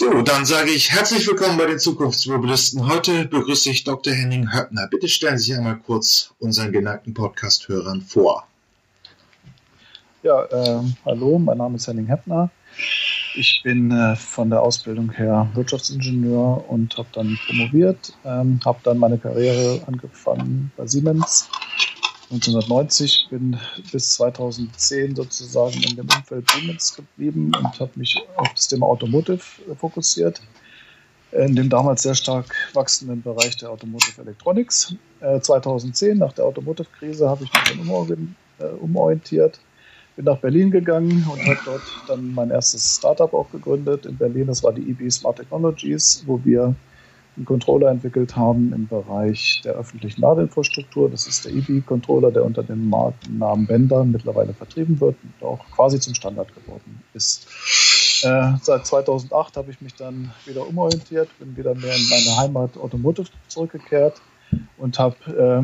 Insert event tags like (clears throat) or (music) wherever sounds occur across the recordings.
So, dann sage ich herzlich willkommen bei den Zukunftsmobilisten. Heute begrüße ich Dr. Henning Höppner. Bitte stellen Sie sich einmal kurz unseren geneigten Podcast-Hörern vor. Ja, äh, hallo, mein Name ist Henning Heppner. Ich bin äh, von der Ausbildung her Wirtschaftsingenieur und habe dann promoviert, ähm, habe dann meine Karriere angefangen bei Siemens 1990, bin bis 2010 sozusagen in dem Umfeld Siemens geblieben und habe mich auf das Thema Automotive fokussiert, in dem damals sehr stark wachsenden Bereich der Automotive Electronics. 2010, nach der Automotive-Krise, habe ich mich dann äh, umorientiert, bin nach Berlin gegangen und habe dort dann mein erstes Startup auch gegründet in Berlin. Das war die EB Smart Technologies, wo wir einen Controller entwickelt haben im Bereich der öffentlichen Ladeinfrastruktur. Das ist der EB-Controller, der unter dem Markennamen Bender mittlerweile vertrieben wird und auch quasi zum Standard geworden ist. Äh, seit 2008 habe ich mich dann wieder umorientiert, bin wieder mehr in meine Heimat Automotive zurückgekehrt und habe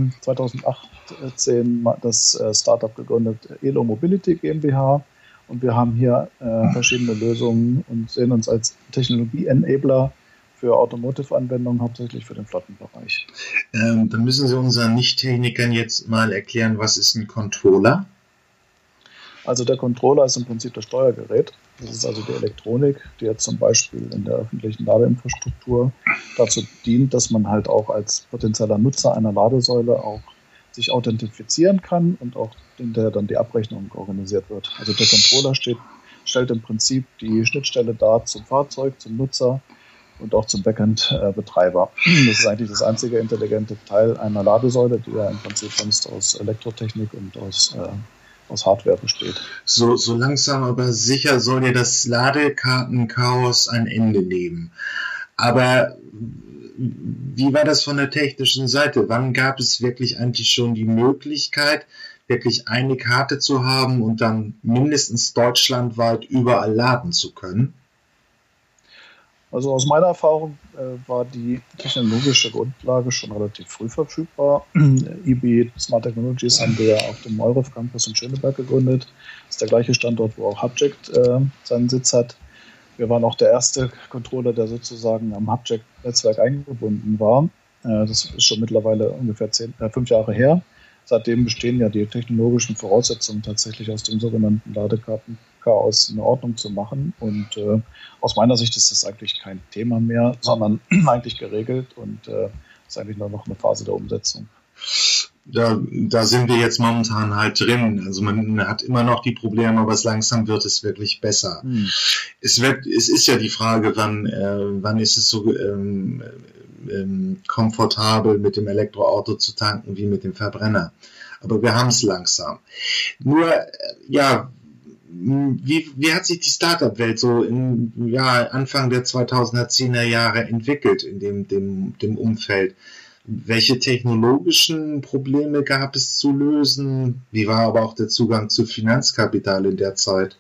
äh, 2018 das äh, Startup gegründet, Elo Mobility GmbH. Und wir haben hier äh, verschiedene Lösungen und sehen uns als Technologie-Enabler für Automotive-Anwendungen, hauptsächlich für den Flottenbereich. Ähm, dann müssen Sie unseren Nicht-Technikern jetzt mal erklären, was ist ein Controller? Also der Controller ist im Prinzip das Steuergerät. Das ist also die Elektronik, die jetzt zum Beispiel in der öffentlichen Ladeinfrastruktur dazu dient, dass man halt auch als potenzieller Nutzer einer Ladesäule auch sich authentifizieren kann und auch hinterher dann die Abrechnung organisiert wird. Also der Controller steht, stellt im Prinzip die Schnittstelle dar zum Fahrzeug, zum Nutzer und auch zum Backend-Betreiber. Das ist eigentlich das einzige intelligente Teil einer Ladesäule, die ja im Prinzip sonst aus Elektrotechnik und aus, äh, aus Hardware besteht. So, so langsam aber sicher soll ja das Ladekartenchaos ein Ende nehmen. Aber wie war das von der technischen Seite? Wann gab es wirklich eigentlich schon die Möglichkeit, wirklich eine Karte zu haben und dann mindestens deutschlandweit überall laden zu können? Also aus meiner Erfahrung äh, war die technologische Grundlage schon relativ früh verfügbar. (clears throat) IB Smart Technologies haben wir auf dem Euref Campus in Schöneberg gegründet. Das ist der gleiche Standort, wo auch Hubject äh, seinen Sitz hat. Wir waren auch der erste Controller, der sozusagen am Hubject-Netzwerk eingebunden war. Äh, das ist schon mittlerweile ungefähr zehn, äh, fünf Jahre her. Seitdem bestehen ja die technologischen Voraussetzungen tatsächlich aus dem sogenannten Ladekarten Chaos in Ordnung zu machen. Und äh, aus meiner Sicht ist das eigentlich kein Thema mehr, sondern (clears throat) eigentlich geregelt und äh, ist eigentlich nur noch eine Phase der Umsetzung. Da, da sind wir jetzt momentan halt drin. Also man hat immer noch die Probleme, aber es langsam wird es wirklich besser. Hm. Es wird, es ist ja die Frage, wann, äh, wann ist es so ähm, ähm, komfortabel mit dem Elektroauto zu tanken wie mit dem Verbrenner. Aber wir haben es langsam. Nur, äh, ja, wie, wie hat sich die Startup-Welt so im ja, Anfang der 2010er Jahre entwickelt in dem, dem, dem Umfeld? Welche technologischen Probleme gab es zu lösen? Wie war aber auch der Zugang zu Finanzkapital in der Zeit?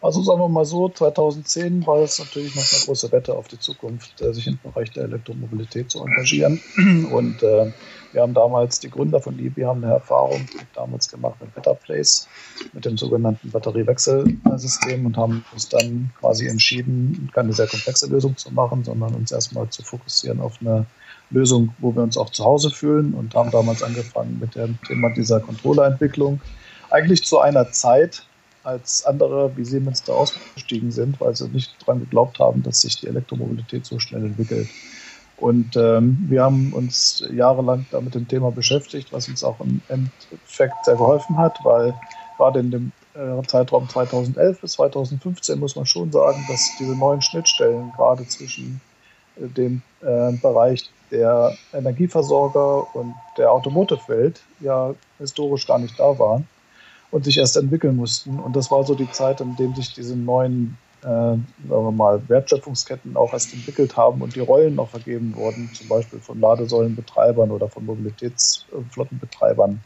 Also sagen wir mal so, 2010 war es natürlich noch eine große Wette auf die Zukunft, äh, sich im Bereich der Elektromobilität zu engagieren. (clears throat) Und äh, wir haben damals, die Gründer von Libya haben eine Erfahrung damals gemacht mit Better Place, mit dem sogenannten Batteriewechselsystem und haben uns dann quasi entschieden, keine sehr komplexe Lösung zu machen, sondern uns erstmal zu fokussieren auf eine Lösung, wo wir uns auch zu Hause fühlen und haben damals angefangen mit dem Thema dieser Controllerentwicklung. Eigentlich zu einer Zeit, als andere wie Siemens da ausgestiegen sind, weil sie nicht daran geglaubt haben, dass sich die Elektromobilität so schnell entwickelt. Und ähm, wir haben uns jahrelang da mit dem Thema beschäftigt, was uns auch im Endeffekt sehr geholfen hat, weil gerade in dem äh, Zeitraum 2011 bis 2015 muss man schon sagen, dass diese neuen Schnittstellen gerade zwischen äh, dem äh, Bereich der Energieversorger und der Automotive-Welt ja historisch gar nicht da waren und sich erst entwickeln mussten. Und das war so die Zeit, in der sich diese neuen, äh, wir mal, Wertschöpfungsketten auch erst entwickelt haben und die Rollen noch vergeben wurden, zum Beispiel von Ladesäulenbetreibern oder von Mobilitätsflottenbetreibern.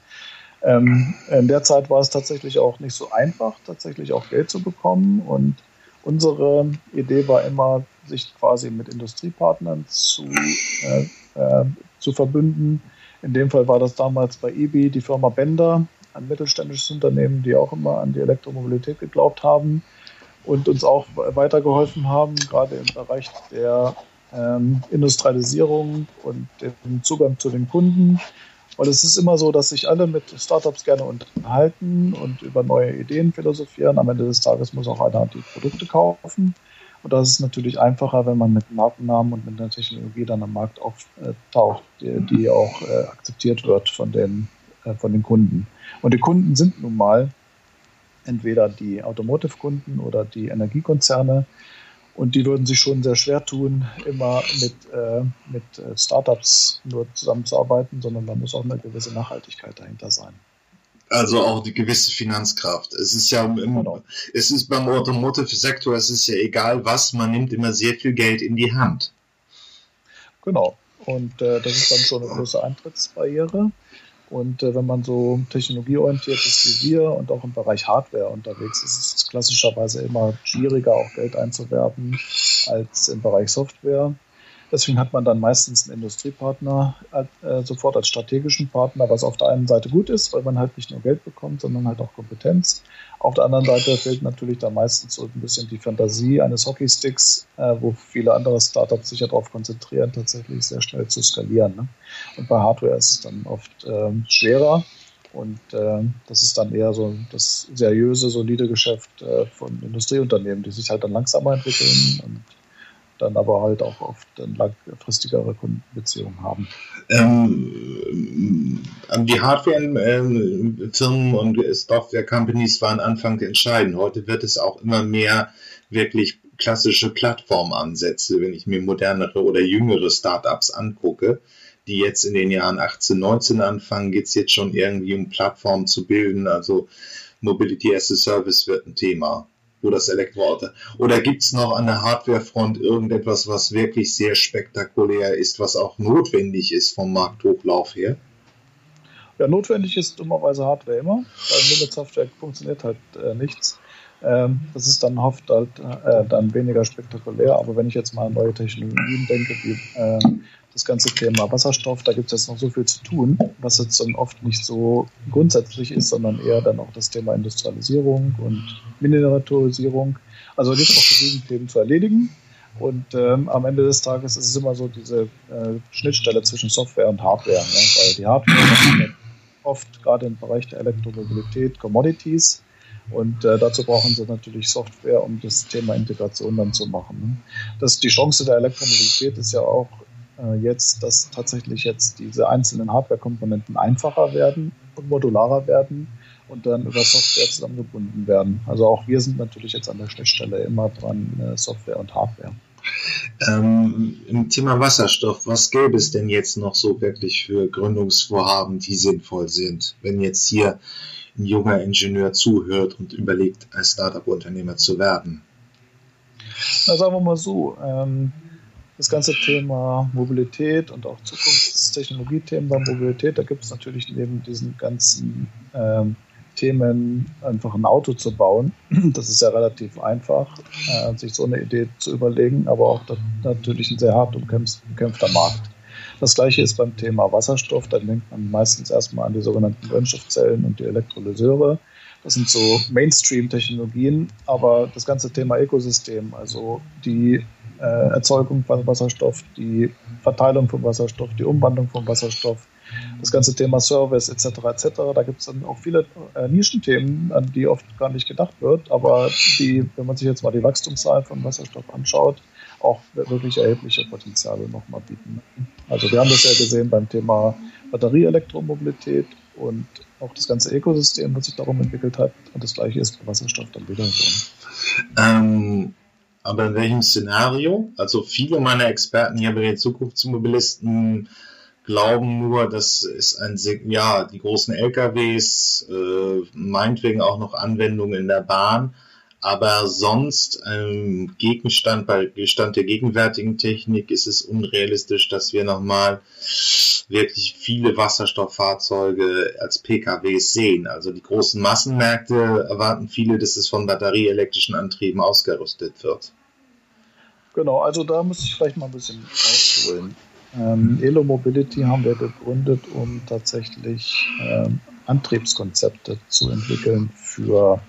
Ähm, in der Zeit war es tatsächlich auch nicht so einfach, tatsächlich auch Geld zu bekommen. Und unsere Idee war immer, sich quasi mit Industriepartnern zu, äh, äh, zu verbünden. In dem Fall war das damals bei EBI die Firma Bender, ein mittelständisches Unternehmen, die auch immer an die Elektromobilität geglaubt haben und uns auch weitergeholfen haben, gerade im Bereich der ähm, Industrialisierung und dem Zugang zu den Kunden. Weil es ist immer so, dass sich alle mit Startups gerne unterhalten und über neue Ideen philosophieren. Am Ende des Tages muss auch einer die Produkte kaufen. Und das ist natürlich einfacher, wenn man mit Markennamen und mit einer Technologie dann am Markt auftaucht, die, die auch äh, akzeptiert wird von den, äh, von den Kunden. Und die Kunden sind nun mal entweder die Automotive-Kunden oder die Energiekonzerne. Und die würden sich schon sehr schwer tun, immer mit, äh, mit äh, Startups nur zusammenzuarbeiten, sondern da muss auch eine gewisse Nachhaltigkeit dahinter sein. Also auch die gewisse Finanzkraft. Es ist ja im, genau. es ist beim Automotive-Sektor, es ist ja egal was, man nimmt immer sehr viel Geld in die Hand. Genau. Und äh, das ist dann schon eine große Eintrittsbarriere. Und äh, wenn man so technologieorientiert ist wie wir und auch im Bereich Hardware unterwegs ist, ist es klassischerweise immer schwieriger, auch Geld einzuwerben als im Bereich Software. Deswegen hat man dann meistens einen Industriepartner äh, sofort als strategischen Partner, was auf der einen Seite gut ist, weil man halt nicht nur Geld bekommt, sondern halt auch Kompetenz. Auf der anderen Seite fehlt natürlich da meistens so ein bisschen die Fantasie eines Hockeysticks, äh, wo viele andere Startups sich ja darauf konzentrieren, tatsächlich sehr schnell zu skalieren. Ne? Und bei Hardware ist es dann oft äh, schwerer. Und äh, das ist dann eher so das seriöse, solide Geschäft äh, von Industrieunternehmen, die sich halt dann langsamer entwickeln und dann aber halt auch oft langfristigere Kundenbeziehungen haben. Ähm, die Hardware-Firmen und Software-Companies waren Anfang entscheidend. Heute wird es auch immer mehr wirklich klassische Plattformansätze, wenn ich mir modernere oder jüngere Startups angucke, die jetzt in den Jahren 18, 19 anfangen, geht es jetzt schon irgendwie um Plattformen zu bilden. Also Mobility as a Service wird ein Thema wo das Elektroauto. Oder gibt es noch an der Hardwarefront irgendetwas, was wirklich sehr spektakulär ist, was auch notwendig ist vom Markthochlauf her? Ja, notwendig ist dummerweise Hardware immer, weil nur mit Software funktioniert halt äh, nichts. Ähm, das ist dann oft halt äh, dann weniger spektakulär, aber wenn ich jetzt mal an neue Technologien denke, wie äh, das ganze Thema Wasserstoff, da gibt es jetzt noch so viel zu tun, was jetzt dann oft nicht so grundsätzlich ist, sondern eher dann auch das Thema Industrialisierung und Miniaturisierung. Also gibt es noch genügend Themen zu erledigen. Und ähm, am Ende des Tages ist es immer so diese äh, Schnittstelle zwischen Software und Hardware, ne? weil die Hardware oft gerade im Bereich der Elektromobilität Commodities und äh, dazu brauchen sie natürlich Software, um das Thema Integration dann zu machen. Ne? Das, die Chance der Elektromobilität ist ja auch jetzt, dass tatsächlich jetzt diese einzelnen Hardware-Komponenten einfacher werden und modularer werden und dann über Software zusammengebunden werden. Also auch wir sind natürlich jetzt an der Schnittstelle immer dran, äh, Software und Hardware. Ähm, Im Thema Wasserstoff, was gäbe es denn jetzt noch so wirklich für Gründungsvorhaben, die sinnvoll sind, wenn jetzt hier ein junger Ingenieur zuhört und überlegt, als Startup-Unternehmer zu werden? Na, sagen wir mal so, ähm, das ganze Thema Mobilität und auch Zukunftstechnologiethemen bei Mobilität, da gibt es natürlich neben diesen ganzen ähm, Themen einfach ein Auto zu bauen. (clears throat) Das ist ja relativ einfach, äh, sich so eine Idee zu überlegen, aber auch natürlich ein sehr hart umkämpfter Markt. Das gleiche ist beim Thema Wasserstoff. Da denkt man meistens erstmal an die sogenannten Brennstoffzellen und die Elektrolyseure. Das sind so Mainstream-Technologien, aber das ganze Thema Ökosystem, also die äh, Erzeugung von Wasserstoff, die Verteilung von Wasserstoff, die Umwandlung von Wasserstoff, das ganze Thema Service etc. etc. Da gibt es dann auch viele äh, Nischenthemen, an die oft gar nicht gedacht wird, aber die, wenn man sich jetzt mal die Wachstumszahlen von Wasserstoff anschaut, auch wirklich erhebliche Potenziale nochmal bieten. Also wir haben das ja gesehen beim Thema Batterieelektromobilität und auch das ganze Ökosystem, was sich darum entwickelt hat. Und das gleiche ist bei Wasserstoff dann wieder. Ähm, aber in welchem Szenario? Also viele meiner Experten hier bei den Zukunftsmobilisten glauben nur, dass es ein, ja, die großen LKWs, äh, meinetwegen auch noch Anwendungen in der Bahn, aber sonst ähm, Gegenstand bei Stand der gegenwärtigen Technik ist es unrealistisch, dass wir nochmal wirklich viele Wasserstofffahrzeuge als PKWs sehen. Also die großen Massenmärkte erwarten viele, dass es von batterieelektrischen Antrieben ausgerüstet wird. Genau, also da muss ich vielleicht mal ein bisschen ausholen. Ähm, Elo Mobility haben wir gegründet, um tatsächlich ähm, Antriebskonzepte zu entwickeln für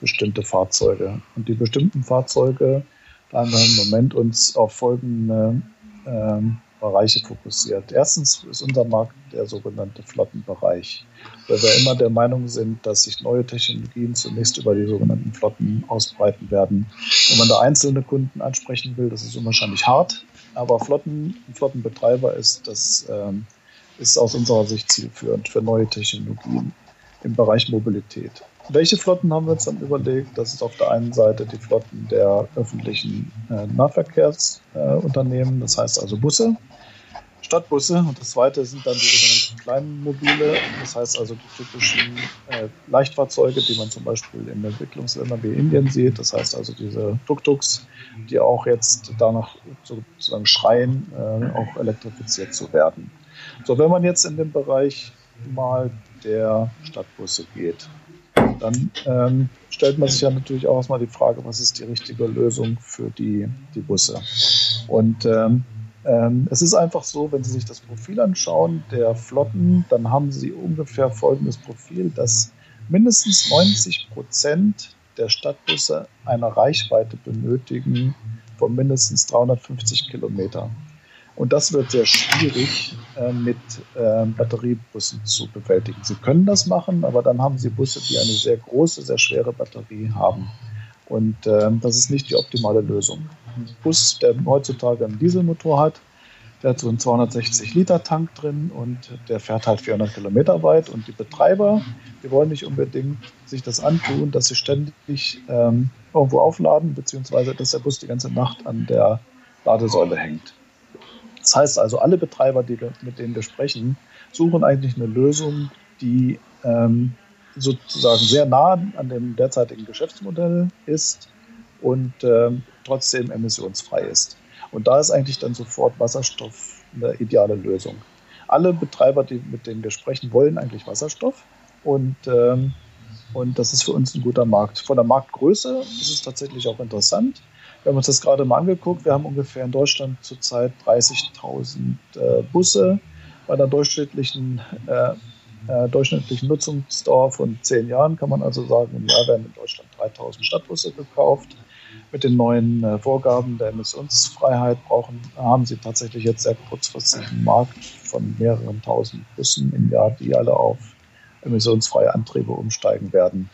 bestimmte Fahrzeuge. Und die bestimmten Fahrzeuge, haben wir im Moment uns auf folgende ähm, Bereiche fokussiert. Erstens ist unser Markt der sogenannte Flottenbereich, weil wir immer der Meinung sind, dass sich neue Technologien zunächst über die sogenannten Flotten ausbreiten werden. Wenn man da einzelne Kunden ansprechen will, das ist unwahrscheinlich hart, aber Flotten, Flottenbetreiber ist, das ähm, ist aus unserer Sicht zielführend für neue Technologien im Bereich Mobilität. Welche Flotten haben wir uns dann überlegt? Das ist auf der einen Seite die Flotten der öffentlichen äh, Nahverkehrsunternehmen, äh, das heißt also Busse, Stadtbusse. Und das zweite sind dann die sogenannten kleinen Mobile, das heißt also die typischen äh, Leichtfahrzeuge, die man zum Beispiel in Entwicklungsländern wie Indien sieht. Das heißt also diese Tuk-Tuks, die auch jetzt danach sozusagen schreien, äh, auch elektrifiziert zu werden. So, wenn man jetzt in den Bereich mal der Stadtbusse geht, dann ähm, stellt man sich ja natürlich auch erstmal die Frage, was ist die richtige Lösung für die, die Busse. Und ähm, ähm, es ist einfach so, wenn Sie sich das Profil anschauen der Flotten, dann haben Sie ungefähr folgendes Profil, dass mindestens 90 Prozent der Stadtbusse eine Reichweite benötigen von mindestens 350 Kilometer. Und das wird sehr schwierig äh, mit äh, Batteriebussen zu bewältigen. Sie können das machen, aber dann haben Sie Busse, die eine sehr große, sehr schwere Batterie haben. Und äh, das ist nicht die optimale Lösung. Ein Bus, der heutzutage einen Dieselmotor hat, der hat so einen 260 Liter Tank drin und der fährt halt 400 Kilometer weit. Und die Betreiber, die wollen nicht unbedingt sich das antun, dass sie ständig ähm, irgendwo aufladen, beziehungsweise dass der Bus die ganze Nacht an der Ladesäule hängt. Das heißt also, alle Betreiber, die mit denen wir sprechen, suchen eigentlich eine Lösung, die ähm, sozusagen sehr nah an dem derzeitigen Geschäftsmodell ist und ähm, trotzdem emissionsfrei ist. Und da ist eigentlich dann sofort Wasserstoff eine ideale Lösung. Alle Betreiber, die, mit denen wir sprechen, wollen eigentlich Wasserstoff und, ähm, und das ist für uns ein guter Markt. Von der Marktgröße ist es tatsächlich auch interessant. Wir haben uns das gerade mal angeguckt. Wir haben ungefähr in Deutschland zurzeit 30.000 äh, Busse bei einer durchschnittlichen, äh, äh, durchschnittlichen Nutzungsdauer von zehn Jahren. Kann man also sagen, im Jahr werden in Deutschland 3.000 Stadtbusse gekauft. Mit den neuen äh, Vorgaben der Emissionsfreiheit brauchen, haben sie tatsächlich jetzt sehr kurzfristig einen Markt von mehreren tausend Bussen im Jahr, die alle auf emissionsfreie Antriebe umsteigen werden.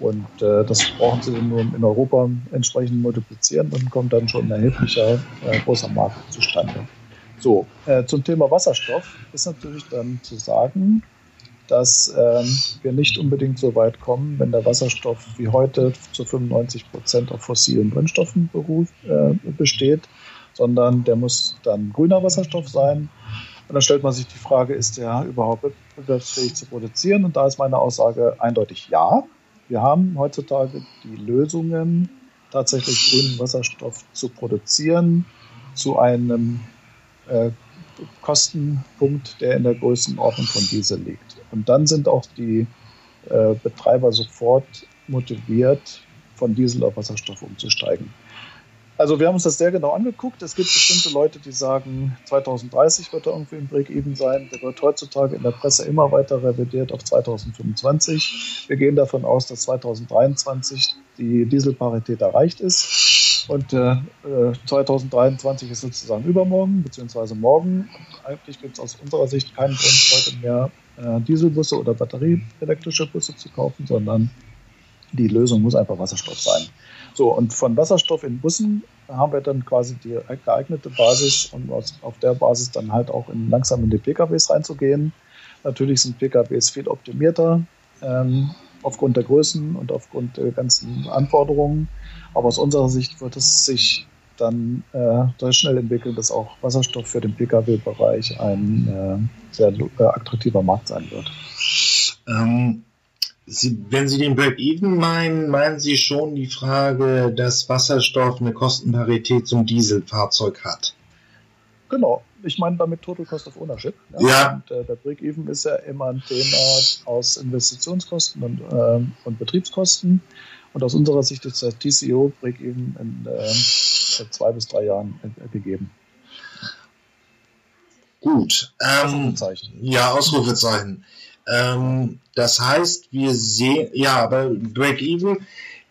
Und äh, das brauchen sie nur in Europa entsprechend multiplizieren und kommt dann schon ein erheblicher äh, großer Markt zustande. So, äh, zum Thema Wasserstoff ist natürlich dann zu sagen, dass ähm, wir nicht unbedingt so weit kommen, wenn der Wasserstoff wie heute zu 95 Prozent auf fossilen Brennstoffen beruf, äh, besteht, sondern der muss dann grüner Wasserstoff sein. Und dann stellt man sich die Frage, ist der überhaupt wettbewerbsfähig zu produzieren? Und da ist meine Aussage eindeutig ja. Wir haben heutzutage die Lösungen, tatsächlich grünen Wasserstoff zu produzieren, zu einem äh, Kostenpunkt, der in der Größenordnung von Diesel liegt. Und dann sind auch die äh, Betreiber sofort motiviert, von Diesel auf Wasserstoff umzusteigen. Also wir haben uns das sehr genau angeguckt. Es gibt bestimmte Leute, die sagen, 2030 wird er irgendwie im Break-Even sein. Der wird heutzutage in der Presse immer weiter revidiert auf 2025. Wir gehen davon aus, dass 2023 die Dieselparität erreicht ist. Und äh, 2023 ist sozusagen übermorgen, beziehungsweise morgen. Eigentlich gibt es aus unserer Sicht keinen Grund, heute mehr äh, Dieselbusse oder batterieelektrische Busse zu kaufen, sondern die Lösung muss einfach Wasserstoff sein. So, und von Wasserstoff in Bussen haben wir dann quasi die geeignete Basis, um auf der Basis dann halt auch in, langsam in die PKWs reinzugehen. Natürlich sind PKWs viel optimierter ähm, aufgrund der Größen und aufgrund der ganzen Anforderungen. Aber aus unserer Sicht wird es sich dann äh, sehr schnell entwickeln, dass auch Wasserstoff für den Pkw-Bereich ein äh, sehr äh, attraktiver Markt sein wird. Ähm, Sie, wenn Sie den Break-Even meinen, meinen Sie schon die Frage, dass Wasserstoff eine Kostenparität zum Dieselfahrzeug hat? Genau. Ich meine damit Total Cost of Ownership. Ja. ja. Und, äh, der Break-Even ist ja immer ein Thema aus Investitionskosten und, äh, und Betriebskosten. Und aus unserer Sicht ist der TCO Break-Even in äh, zwei bis drei Jahren äh, gegeben. Gut. Ähm, Ausrufezeichen. Ja, Ausrufezeichen. Ähm, das heißt, wir sehen, ja, aber Break-Even,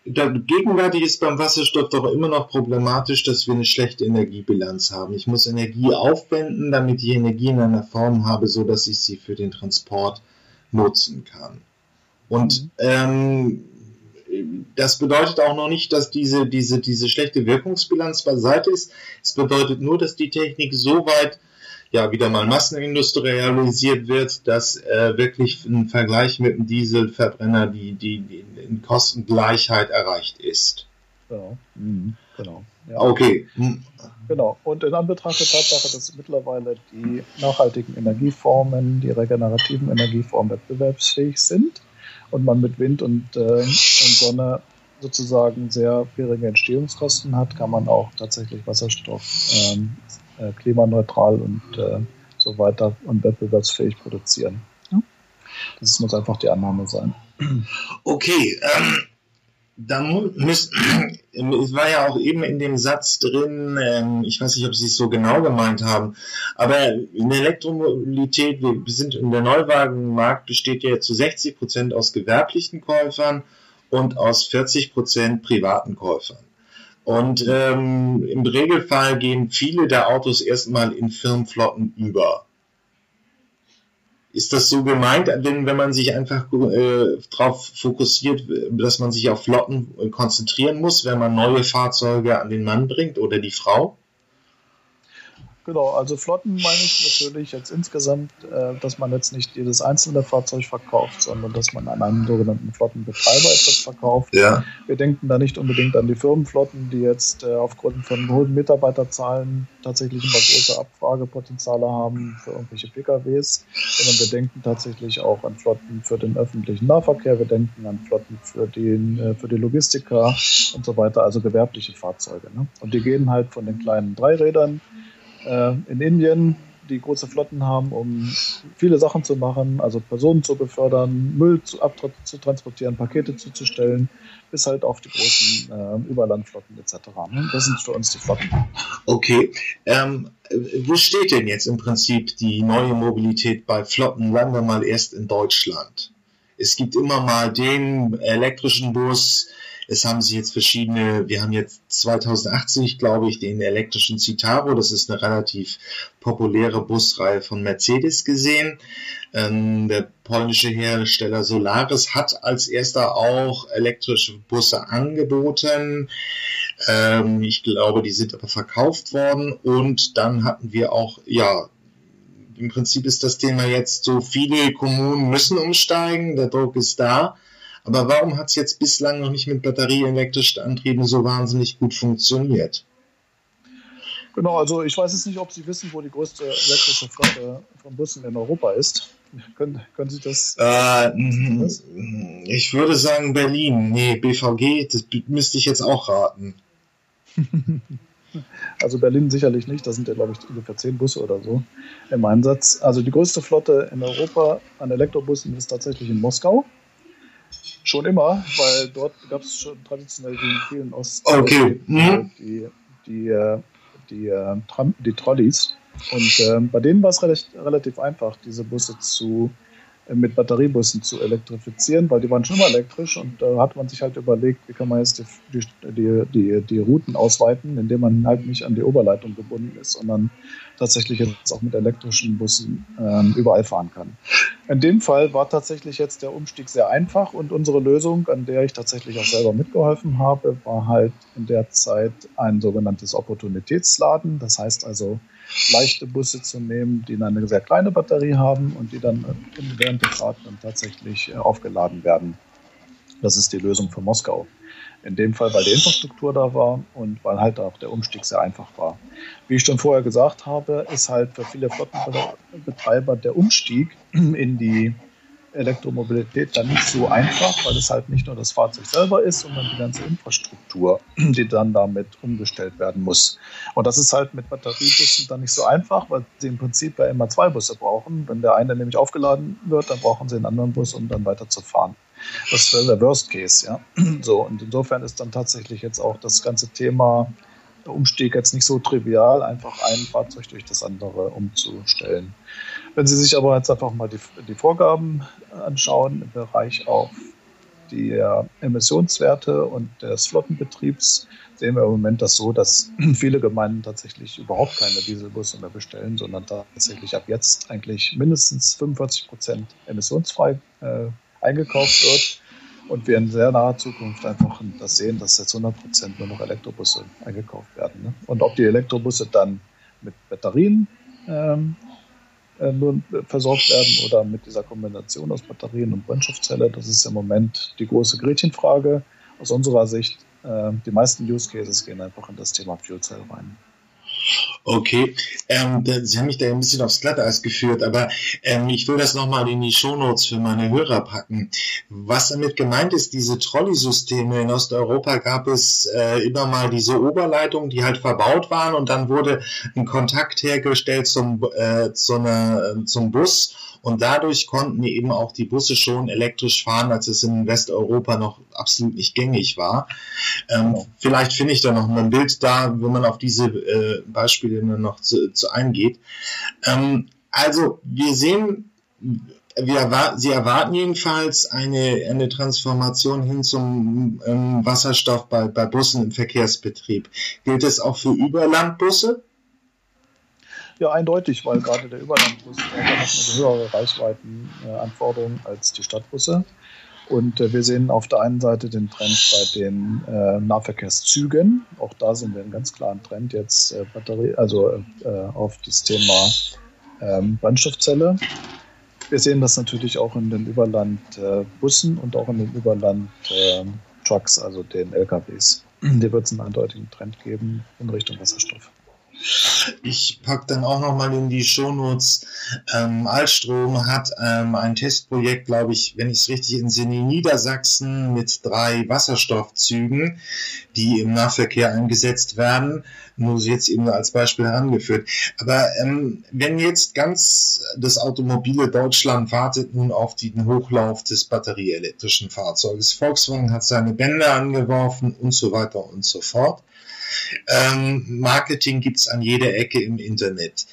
gegenwärtig ist beim Wasserstoff doch immer noch problematisch, dass wir eine schlechte Energiebilanz haben. Ich muss Energie aufwenden, damit ich Energie in einer Form habe, so dass ich sie für den Transport nutzen kann. Und mhm. ähm, das bedeutet auch noch nicht, dass diese, diese, diese schlechte Wirkungsbilanz beiseite ist. Es bedeutet nur, dass die Technik so weit ja wieder mal massenindustrialisiert wird, dass äh, wirklich ein Vergleich mit dem Dieselverbrenner die, die, die in Kostengleichheit erreicht ist. Genau. Mhm. genau. Ja. Okay. Genau. Und in Anbetracht der Tatsache, dass mittlerweile die nachhaltigen Energieformen, die regenerativen Energieformen wettbewerbsfähig sind und man mit Wind und, äh, und Sonne sozusagen sehr geringe Entstehungskosten hat, kann man auch tatsächlich Wasserstoff ähm, äh, klimaneutral und äh, so weiter und wettbewerbsfähig produzieren. Ja? Das muss einfach die Annahme sein. Okay, ähm, dann müsst, (clears throat) es war ja auch eben in dem Satz drin, ähm, ich weiß nicht, ob Sie es so genau gemeint haben, aber in der Elektromobilität, wir sind in der Neuwagenmarkt besteht ja zu 60 Prozent aus gewerblichen Käufern und aus 40 Prozent privaten Käufern. Und ähm, im Regelfall gehen viele der Autos erstmal in Firmenflotten über. Ist das so gemeint, wenn, wenn man sich einfach äh, darauf fokussiert, dass man sich auf Flotten konzentrieren muss, wenn man neue Fahrzeuge an den Mann bringt oder die Frau? Genau, also Flotten meine ich natürlich jetzt insgesamt, äh, dass man jetzt nicht jedes einzelne Fahrzeug verkauft, sondern dass man an einen sogenannten Flottenbetreiber etwas verkauft. Ja. Wir denken da nicht unbedingt an die Firmenflotten, die jetzt äh, aufgrund von hohen Mitarbeiterzahlen tatsächlich immer große Abfragepotenziale haben für irgendwelche PKWs, sondern wir denken tatsächlich auch an Flotten für den öffentlichen Nahverkehr, wir denken an Flotten für, den, äh, für die Logistiker und so weiter, also gewerbliche Fahrzeuge. Ne? Und die gehen halt von den kleinen Dreirädern äh, in Indien, die große Flotten haben, um viele Sachen zu machen, also Personen zu befördern, Müll zu, zu transportieren, Pakete zuzustellen, bis halt auf die großen äh, Überlandflotten etc. Ne? Das sind für uns die Flotten. Okay. Ähm, wo steht denn jetzt im Prinzip die neue Mobilität bei Flotten? Sagen wir mal erst in Deutschland. Es gibt immer mal den elektrischen Bus, es haben sich jetzt verschiedene, wir haben jetzt 2080, glaube ich, den elektrischen Citaro, das ist eine relativ populäre Busreihe von Mercedes gesehen. Ähm, der polnische Hersteller Solaris hat als erster auch elektrische Busse angeboten. Ähm, ich glaube, die sind aber verkauft worden. Und dann hatten wir auch, ja, im Prinzip ist das Thema jetzt so, viele Kommunen müssen umsteigen, der Druck ist da. Aber warum hat es jetzt bislang noch nicht mit batterieelektrischen Antrieben so wahnsinnig gut funktioniert? Genau, also ich weiß jetzt nicht, ob Sie wissen, wo die größte elektrische Flotte von Bussen in Europa ist. (laughs) Können, können Sie das? Äh, ich würde sagen Berlin. Nee, BVG, das müsste ich jetzt auch raten. (laughs) Also Berlin sicherlich nicht, da sind ja, glaube ich, ungefähr zehn Busse oder so im Einsatz. Also die größte Flotte in Europa an Elektrobussen ist tatsächlich in Moskau. Schon immer, weil dort gab es schon traditionell die vielen Ost okay. mhm. die, die, äh, die, äh, die, die Trolleys. Und äh, bei denen war es relativ einfach, diese Busse zu mit Batteriebussen zu elektrifizieren, weil die waren schon mal elektrisch und da hat man sich halt überlegt, wie kann man jetzt die, die, die, die Routen ausweiten, indem man halt nicht an die Oberleitung gebunden ist, sondern tatsächlich jetzt auch mit elektrischen Bussen ähm, überall fahren kann. In dem Fall war tatsächlich jetzt der Umstieg sehr einfach und unsere Lösung, an der ich tatsächlich auch selber mitgeholfen habe, war halt in der Zeit ein sogenanntes Opportunitätsladen. Das heißt also, leichte Busse zu nehmen, die dann eine sehr kleine Batterie haben und die dann während der Fahrt dann tatsächlich äh, aufgeladen werden. Das ist die Lösung für Moskau. In dem Fall, weil die Infrastruktur da war und weil halt auch der Umstieg sehr einfach war. Wie ich schon vorher gesagt habe, ist halt für viele Flottenbetreiber der Umstieg in die Elektromobilität dann nicht so einfach, weil es halt nicht nur das Fahrzeug selber ist, sondern die ganze Infrastruktur, die dann damit umgestellt werden muss. Und das ist halt mit Batteriebussen dann nicht so einfach, weil sie im Prinzip ja immer zwei Busse brauchen. Wenn der eine nämlich aufgeladen wird, dann brauchen sie einen anderen Bus, um dann weiter zu fahren. Das wäre der Worst Case, ja. (clears throat) So, und insofern ist dann tatsächlich jetzt auch das ganze Thema Umstieg jetzt nicht so trivial, einfach ein Fahrzeug durch das andere umzustellen. Wenn Sie sich aber jetzt einfach mal die, die Vorgaben anschauen im Bereich auf die äh, Emissionswerte und des Flottenbetriebs sehen wir im Moment das so, dass (clears throat) viele Gemeinden tatsächlich überhaupt keine Dieselbusse mehr bestellen, sondern tatsächlich ab jetzt eigentlich mindestens 45 Prozent emissionsfrei äh, eingekauft wird. Und wir in sehr naher Zukunft einfach das sehen, dass jetzt 100 Prozent nur noch Elektrobusse eingekauft werden. Ne? Und ob die Elektrobusse dann mit Batterien ähm, äh, nur versorgt werden oder mit dieser Kombination aus Batterien und Brennstoffzelle. Das ist im Moment die große Gretchenfrage. Aus unserer Sicht, äh, die meisten Use Cases gehen einfach in das Thema Fuel Cell rein. Okay, ähm, Sie haben mich da ein bisschen aufs Glatteis geführt, aber ähm, ich will das nochmal in die Shownotes für meine Hörer packen. Was damit gemeint ist, diese Trolley-Systeme in Osteuropa gab es äh, immer mal diese Oberleitungen, die halt verbaut waren und dann wurde ein Kontakt hergestellt zum, äh, zu einer, zum Bus und dadurch konnten eben auch die Busse schon elektrisch fahren, als es in Westeuropa noch absolut nicht gängig war. Ähm, vielleicht finde ich da noch ein Bild da, wo man auf diese äh, Beispiele noch zu, zu eingeht. Ähm, also wir sehen, wir Sie erwarten jedenfalls eine, eine Transformation hin zum ähm, Wasserstoff bei, bei Bussen im Verkehrsbetrieb. Gilt das auch für Überlandbusse? Ja, eindeutig, weil gerade der Überlandbus hat eine höhere Reichweitenanforderung äh, als die Stadtbusse. Und äh, wir sehen auf der einen Seite den Trend bei den äh, Nahverkehrszügen. Auch da sehen wir einen ganz klaren Trend jetzt äh, Batterie, also äh, auf das Thema ähm, Brennstoffzelle. Wir sehen das natürlich auch in den Überlandbussen und auch in den Überland-Trucks, also den LKWs. Hier wird es einen eindeutigen Trend geben in Richtung Wasserstoff. Ich pack dann auch noch mal in die Shownotes. Ähm, Alstrom hat ähm, ein Testprojekt, glaube ich, wenn ich es richtig entsinne, in Niedersachsen mit drei Wasserstoffzügen, die im Nahverkehr eingesetzt werden. Nur jetzt eben als Beispiel herangeführt. Aber ähm, wenn jetzt ganz das automobile Deutschland wartet nun auf den Hochlauf des batterieelektrischen Fahrzeuges. Volkswagen hat seine Bänder angeworfen und so weiter und so fort. Ähm, Marketing gibt's an jeder Ecke im Internet